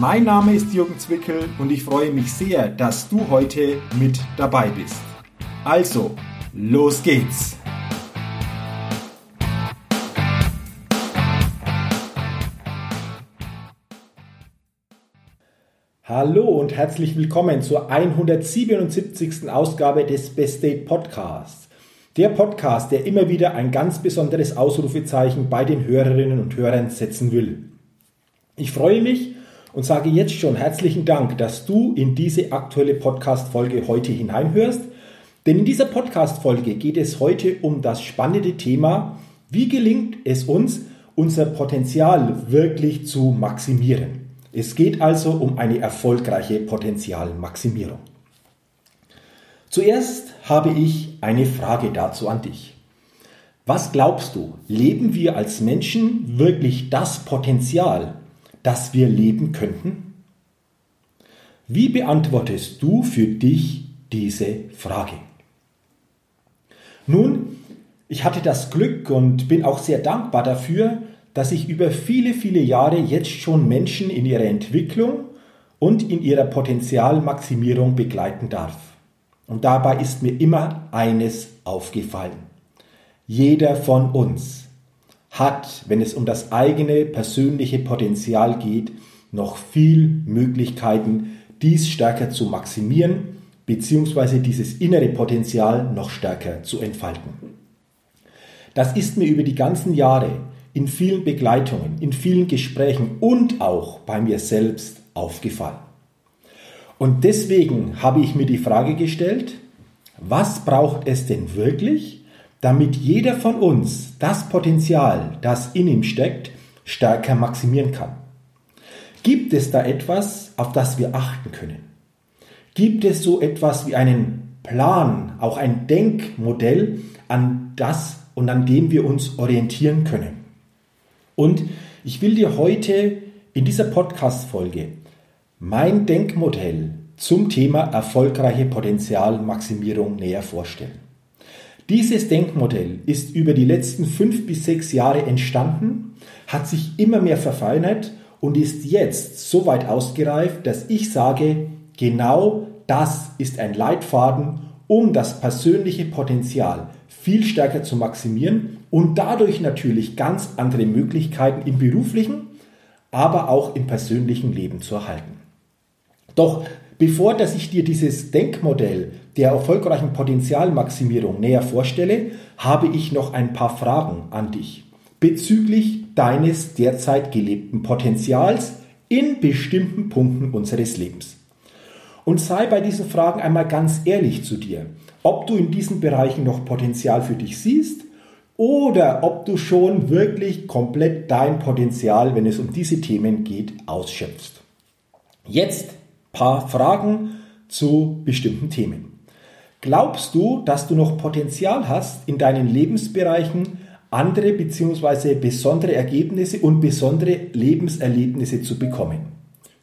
Mein Name ist Jürgen Zwickel und ich freue mich sehr, dass du heute mit dabei bist. Also, los geht's! Hallo und herzlich willkommen zur 177. Ausgabe des Best Date Podcasts. Der Podcast, der immer wieder ein ganz besonderes Ausrufezeichen bei den Hörerinnen und Hörern setzen will. Ich freue mich, und sage jetzt schon herzlichen Dank, dass du in diese aktuelle Podcast-Folge heute hineinhörst. Denn in dieser Podcast-Folge geht es heute um das spannende Thema, wie gelingt es uns, unser Potenzial wirklich zu maximieren. Es geht also um eine erfolgreiche Potenzialmaximierung. Zuerst habe ich eine Frage dazu an dich. Was glaubst du, leben wir als Menschen wirklich das Potenzial, das wir leben könnten? Wie beantwortest du für dich diese Frage? Nun, ich hatte das Glück und bin auch sehr dankbar dafür, dass ich über viele, viele Jahre jetzt schon Menschen in ihrer Entwicklung und in ihrer Potenzialmaximierung begleiten darf. Und dabei ist mir immer eines aufgefallen. Jeder von uns hat, wenn es um das eigene persönliche Potenzial geht, noch viel Möglichkeiten, dies stärker zu maximieren bzw. dieses innere Potenzial noch stärker zu entfalten. Das ist mir über die ganzen Jahre in vielen Begleitungen, in vielen Gesprächen und auch bei mir selbst aufgefallen. Und deswegen habe ich mir die Frage gestellt, was braucht es denn wirklich, damit jeder von uns das Potenzial, das in ihm steckt, stärker maximieren kann. Gibt es da etwas, auf das wir achten können? Gibt es so etwas wie einen Plan, auch ein Denkmodell, an das und an dem wir uns orientieren können? Und ich will dir heute in dieser Podcast-Folge mein Denkmodell zum Thema erfolgreiche Potenzialmaximierung näher vorstellen. Dieses Denkmodell ist über die letzten fünf bis sechs Jahre entstanden, hat sich immer mehr verfeinert und ist jetzt so weit ausgereift, dass ich sage, genau das ist ein Leitfaden, um das persönliche Potenzial viel stärker zu maximieren und dadurch natürlich ganz andere Möglichkeiten im beruflichen, aber auch im persönlichen Leben zu erhalten. Doch Bevor dass ich dir dieses Denkmodell der erfolgreichen Potenzialmaximierung näher vorstelle, habe ich noch ein paar Fragen an dich bezüglich deines derzeit gelebten Potenzials in bestimmten Punkten unseres Lebens. Und sei bei diesen Fragen einmal ganz ehrlich zu dir, ob du in diesen Bereichen noch Potenzial für dich siehst oder ob du schon wirklich komplett dein Potenzial, wenn es um diese Themen geht, ausschöpfst. Jetzt paar Fragen zu bestimmten Themen. Glaubst du, dass du noch Potenzial hast, in deinen Lebensbereichen andere bzw. besondere Ergebnisse und besondere Lebenserlebnisse zu bekommen?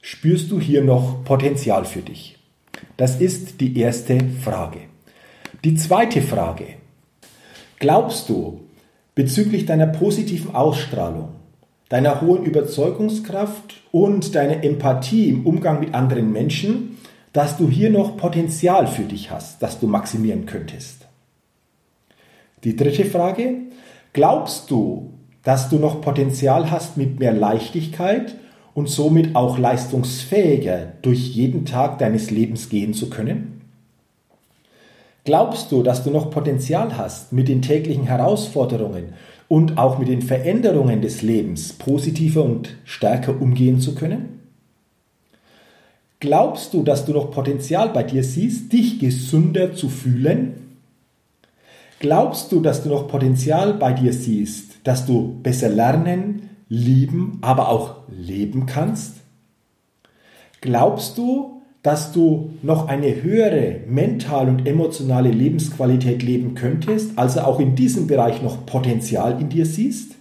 Spürst du hier noch Potenzial für dich? Das ist die erste Frage. Die zweite Frage. Glaubst du bezüglich deiner positiven Ausstrahlung, deiner hohen Überzeugungskraft und deiner Empathie im Umgang mit anderen Menschen, dass du hier noch Potenzial für dich hast, das du maximieren könntest. Die dritte Frage, glaubst du, dass du noch Potenzial hast, mit mehr Leichtigkeit und somit auch leistungsfähiger durch jeden Tag deines Lebens gehen zu können? Glaubst du, dass du noch Potenzial hast, mit den täglichen Herausforderungen und auch mit den Veränderungen des Lebens positiver und stärker umgehen zu können? Glaubst du, dass du noch Potenzial bei dir siehst, dich gesünder zu fühlen? Glaubst du, dass du noch Potenzial bei dir siehst, dass du besser lernen, lieben, aber auch leben kannst? Glaubst du, dass du noch eine höhere mental und emotionale Lebensqualität leben könntest, also auch in diesem Bereich noch Potenzial in dir siehst?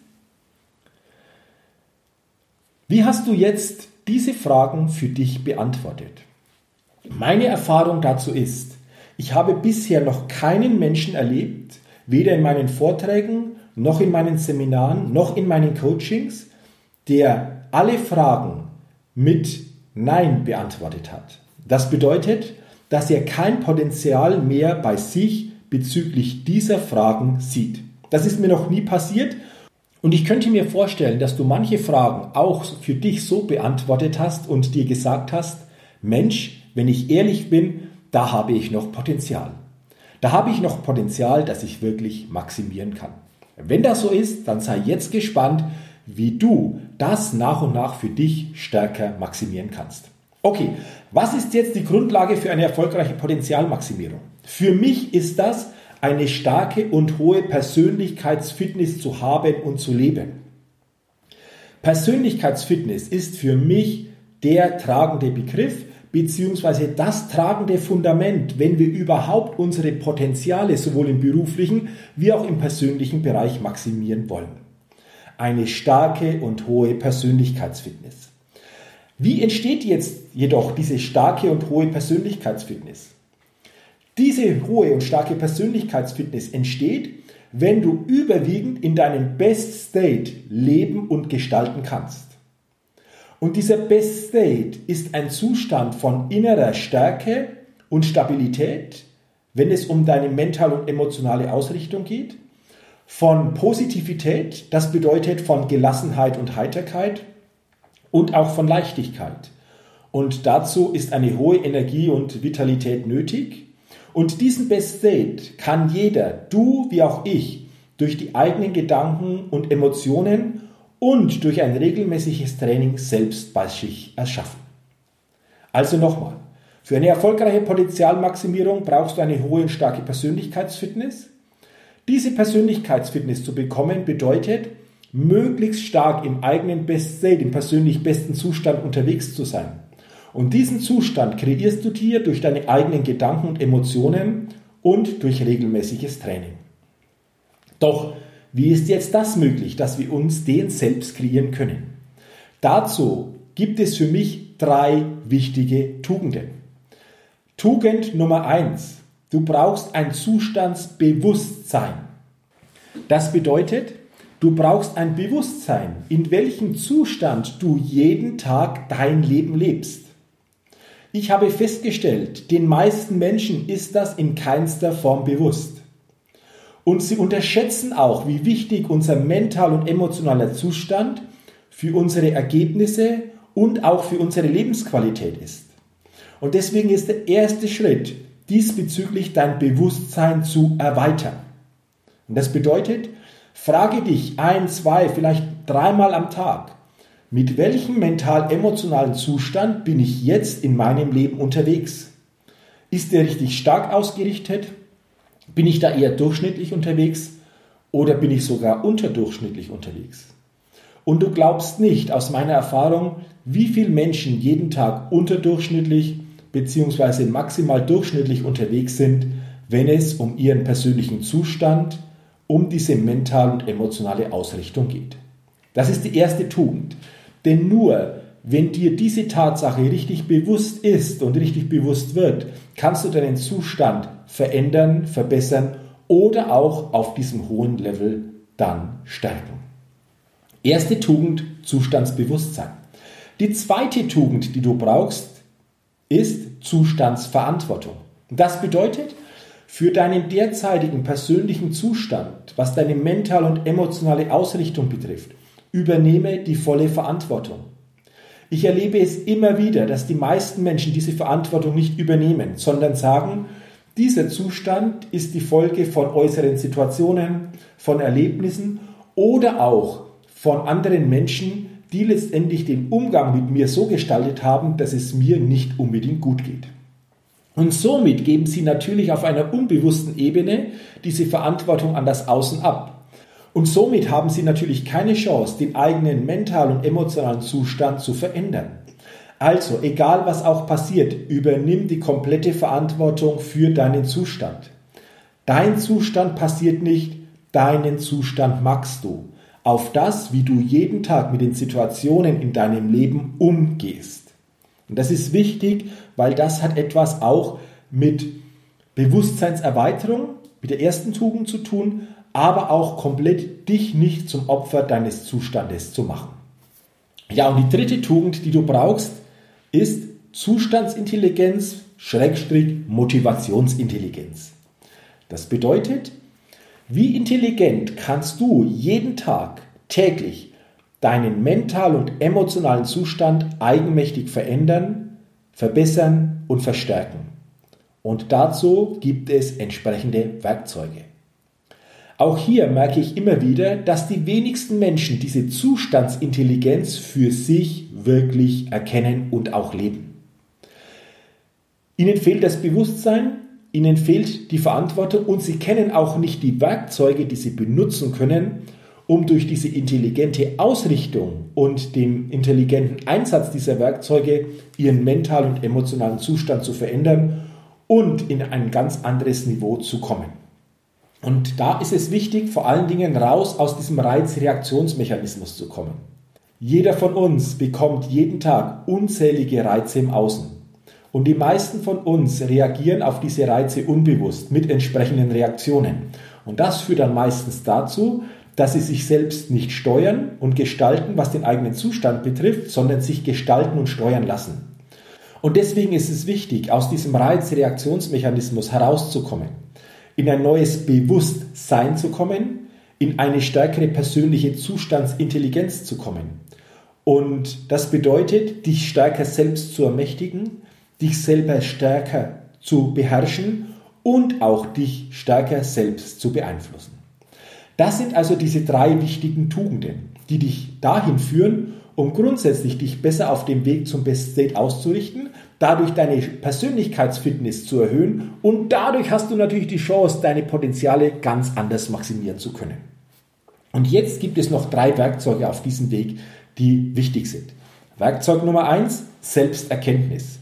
Wie hast du jetzt diese Fragen für dich beantwortet? Meine Erfahrung dazu ist, ich habe bisher noch keinen Menschen erlebt, weder in meinen Vorträgen, noch in meinen Seminaren, noch in meinen Coachings, der alle Fragen mit Nein beantwortet hat. Das bedeutet, dass er kein Potenzial mehr bei sich bezüglich dieser Fragen sieht. Das ist mir noch nie passiert und ich könnte mir vorstellen, dass du manche Fragen auch für dich so beantwortet hast und dir gesagt hast, Mensch, wenn ich ehrlich bin, da habe ich noch Potenzial. Da habe ich noch Potenzial, das ich wirklich maximieren kann. Wenn das so ist, dann sei jetzt gespannt, wie du das nach und nach für dich stärker maximieren kannst. Okay, was ist jetzt die Grundlage für eine erfolgreiche Potenzialmaximierung? Für mich ist das, eine starke und hohe Persönlichkeitsfitness zu haben und zu leben. Persönlichkeitsfitness ist für mich der tragende Begriff beziehungsweise das tragende Fundament, wenn wir überhaupt unsere Potenziale sowohl im beruflichen wie auch im persönlichen Bereich maximieren wollen. Eine starke und hohe Persönlichkeitsfitness. Wie entsteht jetzt jedoch diese starke und hohe Persönlichkeitsfitness? Diese hohe und starke Persönlichkeitsfitness entsteht, wenn du überwiegend in deinem Best State leben und gestalten kannst. Und dieser Best State ist ein Zustand von innerer Stärke und Stabilität, wenn es um deine mentale und emotionale Ausrichtung geht, von Positivität, das bedeutet von Gelassenheit und Heiterkeit, und auch von Leichtigkeit. Und dazu ist eine hohe Energie und Vitalität nötig. Und diesen Best State kann jeder, du wie auch ich, durch die eigenen Gedanken und Emotionen und durch ein regelmäßiges Training selbst bei sich erschaffen. Also nochmal, für eine erfolgreiche Potenzialmaximierung brauchst du eine hohe und starke Persönlichkeitsfitness. Diese Persönlichkeitsfitness zu bekommen bedeutet, möglichst stark im eigenen Best State, im persönlich besten Zustand unterwegs zu sein. Und diesen Zustand kreierst du dir durch deine eigenen Gedanken und Emotionen und durch regelmäßiges Training. Doch wie ist jetzt das möglich, dass wir uns den selbst kreieren können? Dazu gibt es für mich drei wichtige Tugenden. Tugend Nummer eins: Du brauchst ein Zustandsbewusstsein. Das bedeutet, Du brauchst ein Bewusstsein, in welchem Zustand du jeden Tag dein Leben lebst. Ich habe festgestellt, den meisten Menschen ist das in keinster Form bewusst. Und sie unterschätzen auch, wie wichtig unser mental und emotionaler Zustand für unsere Ergebnisse und auch für unsere Lebensqualität ist. Und deswegen ist der erste Schritt, diesbezüglich dein Bewusstsein zu erweitern. Und das bedeutet, Frage dich ein, zwei, vielleicht dreimal am Tag, mit welchem mental-emotionalen Zustand bin ich jetzt in meinem Leben unterwegs? Ist der richtig stark ausgerichtet? Bin ich da eher durchschnittlich unterwegs oder bin ich sogar unterdurchschnittlich unterwegs? Und du glaubst nicht aus meiner Erfahrung, wie viele Menschen jeden Tag unterdurchschnittlich bzw. maximal durchschnittlich unterwegs sind, wenn es um ihren persönlichen Zustand, um diese mentale und emotionale Ausrichtung geht. Das ist die erste Tugend. Denn nur wenn dir diese Tatsache richtig bewusst ist und richtig bewusst wird, kannst du deinen Zustand verändern, verbessern oder auch auf diesem hohen Level dann stärken. Erste Tugend, Zustandsbewusstsein. Die zweite Tugend, die du brauchst, ist Zustandsverantwortung. Das bedeutet, für deinen derzeitigen persönlichen Zustand, was deine mentale und emotionale Ausrichtung betrifft, übernehme die volle Verantwortung. Ich erlebe es immer wieder, dass die meisten Menschen diese Verantwortung nicht übernehmen, sondern sagen, dieser Zustand ist die Folge von äußeren Situationen, von Erlebnissen oder auch von anderen Menschen, die letztendlich den Umgang mit mir so gestaltet haben, dass es mir nicht unbedingt gut geht. Und somit geben sie natürlich auf einer unbewussten Ebene diese Verantwortung an das Außen ab. Und somit haben sie natürlich keine Chance, den eigenen mentalen und emotionalen Zustand zu verändern. Also, egal was auch passiert, übernimm die komplette Verantwortung für deinen Zustand. Dein Zustand passiert nicht, deinen Zustand magst du. Auf das, wie du jeden Tag mit den Situationen in deinem Leben umgehst. Und das ist wichtig, weil das hat etwas auch mit Bewusstseinserweiterung, mit der ersten Tugend zu tun, aber auch komplett dich nicht zum Opfer deines Zustandes zu machen. Ja, und die dritte Tugend, die du brauchst, ist Zustandsintelligenz, Schrägstrich Motivationsintelligenz. Das bedeutet, wie intelligent kannst du jeden Tag, täglich deinen mentalen und emotionalen Zustand eigenmächtig verändern, verbessern und verstärken? Und dazu gibt es entsprechende Werkzeuge. Auch hier merke ich immer wieder, dass die wenigsten Menschen diese Zustandsintelligenz für sich wirklich erkennen und auch leben. Ihnen fehlt das Bewusstsein, ihnen fehlt die Verantwortung und sie kennen auch nicht die Werkzeuge, die sie benutzen können, um durch diese intelligente Ausrichtung und den intelligenten Einsatz dieser Werkzeuge ihren mentalen und emotionalen Zustand zu verändern und in ein ganz anderes Niveau zu kommen. Und da ist es wichtig, vor allen Dingen raus aus diesem Reizreaktionsmechanismus zu kommen. Jeder von uns bekommt jeden Tag unzählige Reize im Außen. Und die meisten von uns reagieren auf diese Reize unbewusst mit entsprechenden Reaktionen. Und das führt dann meistens dazu, dass sie sich selbst nicht steuern und gestalten, was den eigenen Zustand betrifft, sondern sich gestalten und steuern lassen. Und deswegen ist es wichtig, aus diesem Reizreaktionsmechanismus herauszukommen in ein neues Bewusstsein zu kommen, in eine stärkere persönliche Zustandsintelligenz zu kommen. Und das bedeutet, dich stärker selbst zu ermächtigen, dich selber stärker zu beherrschen und auch dich stärker selbst zu beeinflussen. Das sind also diese drei wichtigen Tugenden, die dich dahin führen, um grundsätzlich dich besser auf dem Weg zum Best State auszurichten, dadurch deine Persönlichkeitsfitness zu erhöhen und dadurch hast du natürlich die Chance, deine Potenziale ganz anders maximieren zu können. Und jetzt gibt es noch drei Werkzeuge auf diesem Weg, die wichtig sind. Werkzeug Nummer eins: Selbsterkenntnis.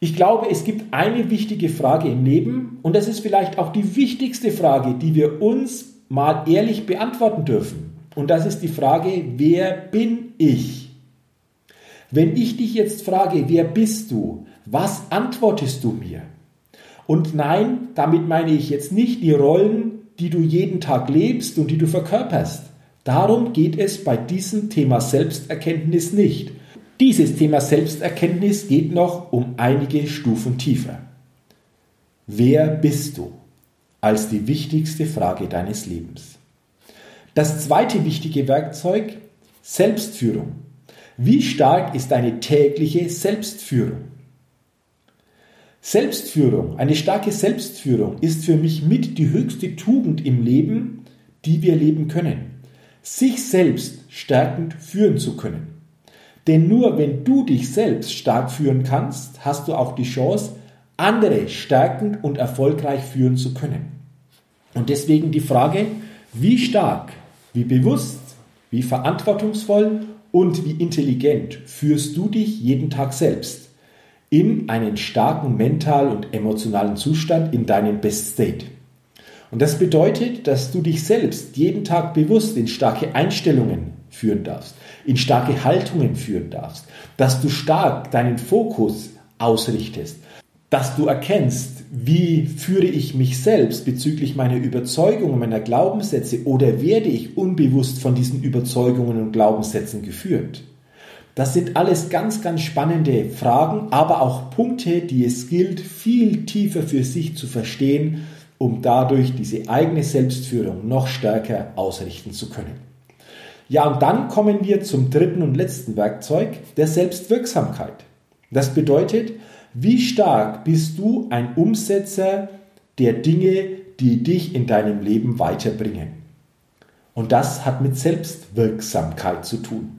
Ich glaube, es gibt eine wichtige Frage im Leben und das ist vielleicht auch die wichtigste Frage, die wir uns mal ehrlich beantworten dürfen. Und das ist die Frage, wer bin ich? Wenn ich dich jetzt frage, wer bist du? Was antwortest du mir? Und nein, damit meine ich jetzt nicht die Rollen, die du jeden Tag lebst und die du verkörperst. Darum geht es bei diesem Thema Selbsterkenntnis nicht. Dieses Thema Selbsterkenntnis geht noch um einige Stufen tiefer. Wer bist du? Als die wichtigste Frage deines Lebens. Das zweite wichtige Werkzeug, Selbstführung. Wie stark ist deine tägliche Selbstführung? Selbstführung, eine starke Selbstführung ist für mich mit die höchste Tugend im Leben, die wir leben können. Sich selbst stärkend führen zu können. Denn nur wenn du dich selbst stark führen kannst, hast du auch die Chance, andere stärkend und erfolgreich führen zu können. Und deswegen die Frage, wie stark wie bewusst, wie verantwortungsvoll und wie intelligent führst du dich jeden Tag selbst in einen starken mentalen und emotionalen Zustand in deinem Best State. Und das bedeutet, dass du dich selbst jeden Tag bewusst in starke Einstellungen führen darfst, in starke Haltungen führen darfst, dass du stark deinen Fokus ausrichtest, dass du erkennst, wie führe ich mich selbst bezüglich meiner Überzeugungen, meiner Glaubenssätze oder werde ich unbewusst von diesen Überzeugungen und Glaubenssätzen geführt? Das sind alles ganz, ganz spannende Fragen, aber auch Punkte, die es gilt, viel tiefer für sich zu verstehen, um dadurch diese eigene Selbstführung noch stärker ausrichten zu können. Ja, und dann kommen wir zum dritten und letzten Werkzeug, der Selbstwirksamkeit. Das bedeutet, wie stark bist du ein Umsetzer der Dinge, die dich in deinem Leben weiterbringen? Und das hat mit Selbstwirksamkeit zu tun.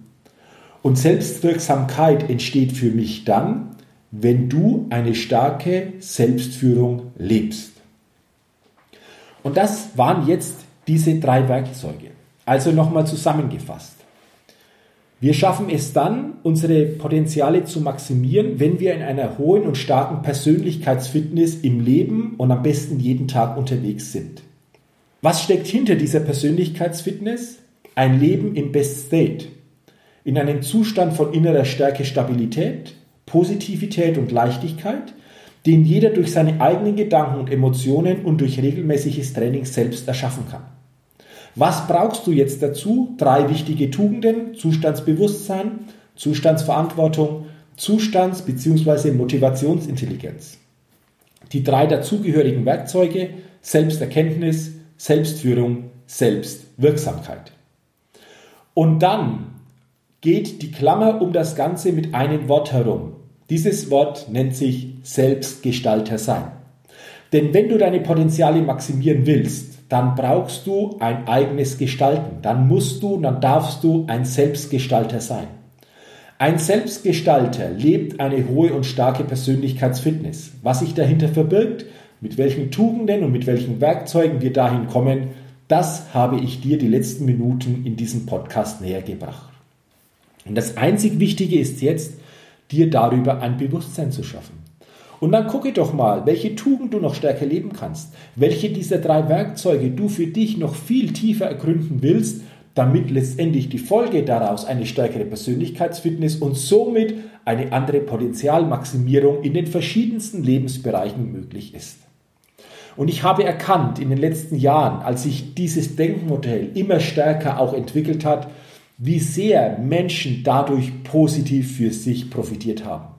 Und Selbstwirksamkeit entsteht für mich dann, wenn du eine starke Selbstführung lebst. Und das waren jetzt diese drei Werkzeuge. Also nochmal zusammengefasst. Wir schaffen es dann, unsere Potenziale zu maximieren, wenn wir in einer hohen und starken Persönlichkeitsfitness im Leben und am besten jeden Tag unterwegs sind. Was steckt hinter dieser Persönlichkeitsfitness? Ein Leben im Best State. In einem Zustand von innerer Stärke, Stabilität, Positivität und Leichtigkeit, den jeder durch seine eigenen Gedanken und Emotionen und durch regelmäßiges Training selbst erschaffen kann. Was brauchst du jetzt dazu? Drei wichtige Tugenden, Zustandsbewusstsein, Zustandsverantwortung, Zustands- bzw. Motivationsintelligenz. Die drei dazugehörigen Werkzeuge Selbsterkenntnis, Selbstführung, Selbstwirksamkeit. Und dann geht die Klammer um das Ganze mit einem Wort herum. Dieses Wort nennt sich Selbstgestalter sein. Denn wenn du deine Potenziale maximieren willst, dann brauchst du ein eigenes Gestalten. Dann musst du, dann darfst du ein Selbstgestalter sein. Ein Selbstgestalter lebt eine hohe und starke Persönlichkeitsfitness. Was sich dahinter verbirgt, mit welchen Tugenden und mit welchen Werkzeugen wir dahin kommen, das habe ich dir die letzten Minuten in diesem Podcast näher gebracht. Und das einzig Wichtige ist jetzt, dir darüber ein Bewusstsein zu schaffen. Und dann gucke doch mal, welche Tugend du noch stärker leben kannst, welche dieser drei Werkzeuge du für dich noch viel tiefer ergründen willst, damit letztendlich die Folge daraus eine stärkere Persönlichkeitsfitness und somit eine andere Potenzialmaximierung in den verschiedensten Lebensbereichen möglich ist. Und ich habe erkannt in den letzten Jahren, als sich dieses Denkmodell immer stärker auch entwickelt hat, wie sehr Menschen dadurch positiv für sich profitiert haben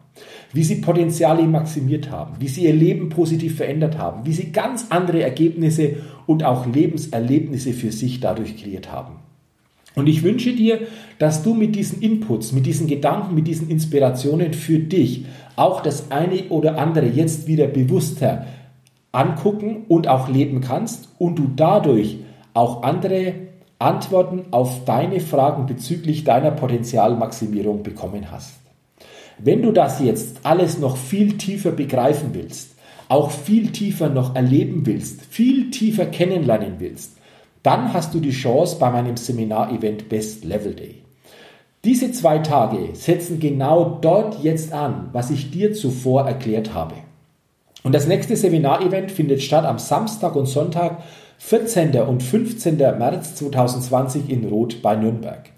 wie sie Potenziale maximiert haben, wie sie ihr Leben positiv verändert haben, wie sie ganz andere Ergebnisse und auch Lebenserlebnisse für sich dadurch kreiert haben. Und ich wünsche dir, dass du mit diesen Inputs, mit diesen Gedanken, mit diesen Inspirationen für dich auch das eine oder andere jetzt wieder bewusster angucken und auch leben kannst und du dadurch auch andere Antworten auf deine Fragen bezüglich deiner Potenzialmaximierung bekommen hast. Wenn du das jetzt alles noch viel tiefer begreifen willst, auch viel tiefer noch erleben willst, viel tiefer kennenlernen willst, dann hast du die Chance bei meinem Seminar-Event Best Level Day. Diese zwei Tage setzen genau dort jetzt an, was ich dir zuvor erklärt habe. Und das nächste Seminar-Event findet statt am Samstag und Sonntag, 14. und 15. März 2020 in Roth bei Nürnberg.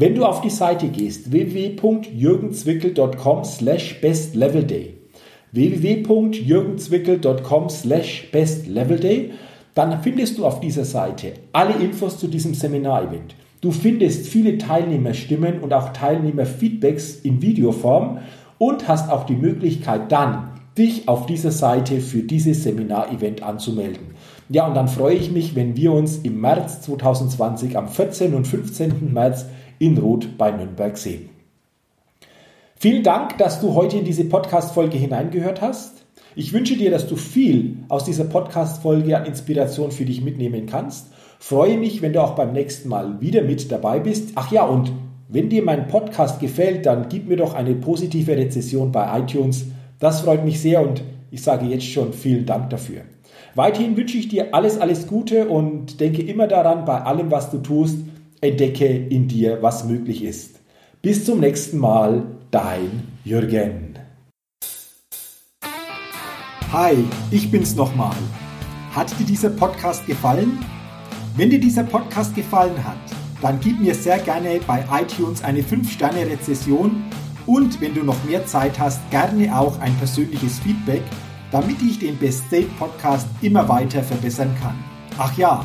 Wenn du auf die Seite gehst, www.jürgenzwickel.com slash bestlevelday, www.jürgenzwickel.com slash bestlevelday, dann findest du auf dieser Seite alle Infos zu diesem Seminarevent. Du findest viele Teilnehmerstimmen und auch Teilnehmerfeedbacks in Videoform und hast auch die Möglichkeit dann, dich auf dieser Seite für dieses Seminarevent anzumelden. Ja, und dann freue ich mich, wenn wir uns im März 2020 am 14. und 15. März in Roth bei Nürnberg sehen. Vielen Dank, dass du heute in diese Podcast-Folge hineingehört hast. Ich wünsche dir, dass du viel aus dieser Podcast-Folge an Inspiration für dich mitnehmen kannst. Freue mich, wenn du auch beim nächsten Mal wieder mit dabei bist. Ach ja, und wenn dir mein Podcast gefällt, dann gib mir doch eine positive Rezession bei iTunes. Das freut mich sehr und ich sage jetzt schon vielen Dank dafür. Weiterhin wünsche ich dir alles, alles Gute und denke immer daran, bei allem, was du tust, entdecke in dir, was möglich ist. Bis zum nächsten Mal, dein Jürgen. Hi, ich bin's nochmal. Hat dir dieser Podcast gefallen? Wenn dir dieser Podcast gefallen hat, dann gib mir sehr gerne bei iTunes eine 5-Sterne-Rezession und wenn du noch mehr Zeit hast, gerne auch ein persönliches Feedback, damit ich den Best State Podcast immer weiter verbessern kann. Ach ja,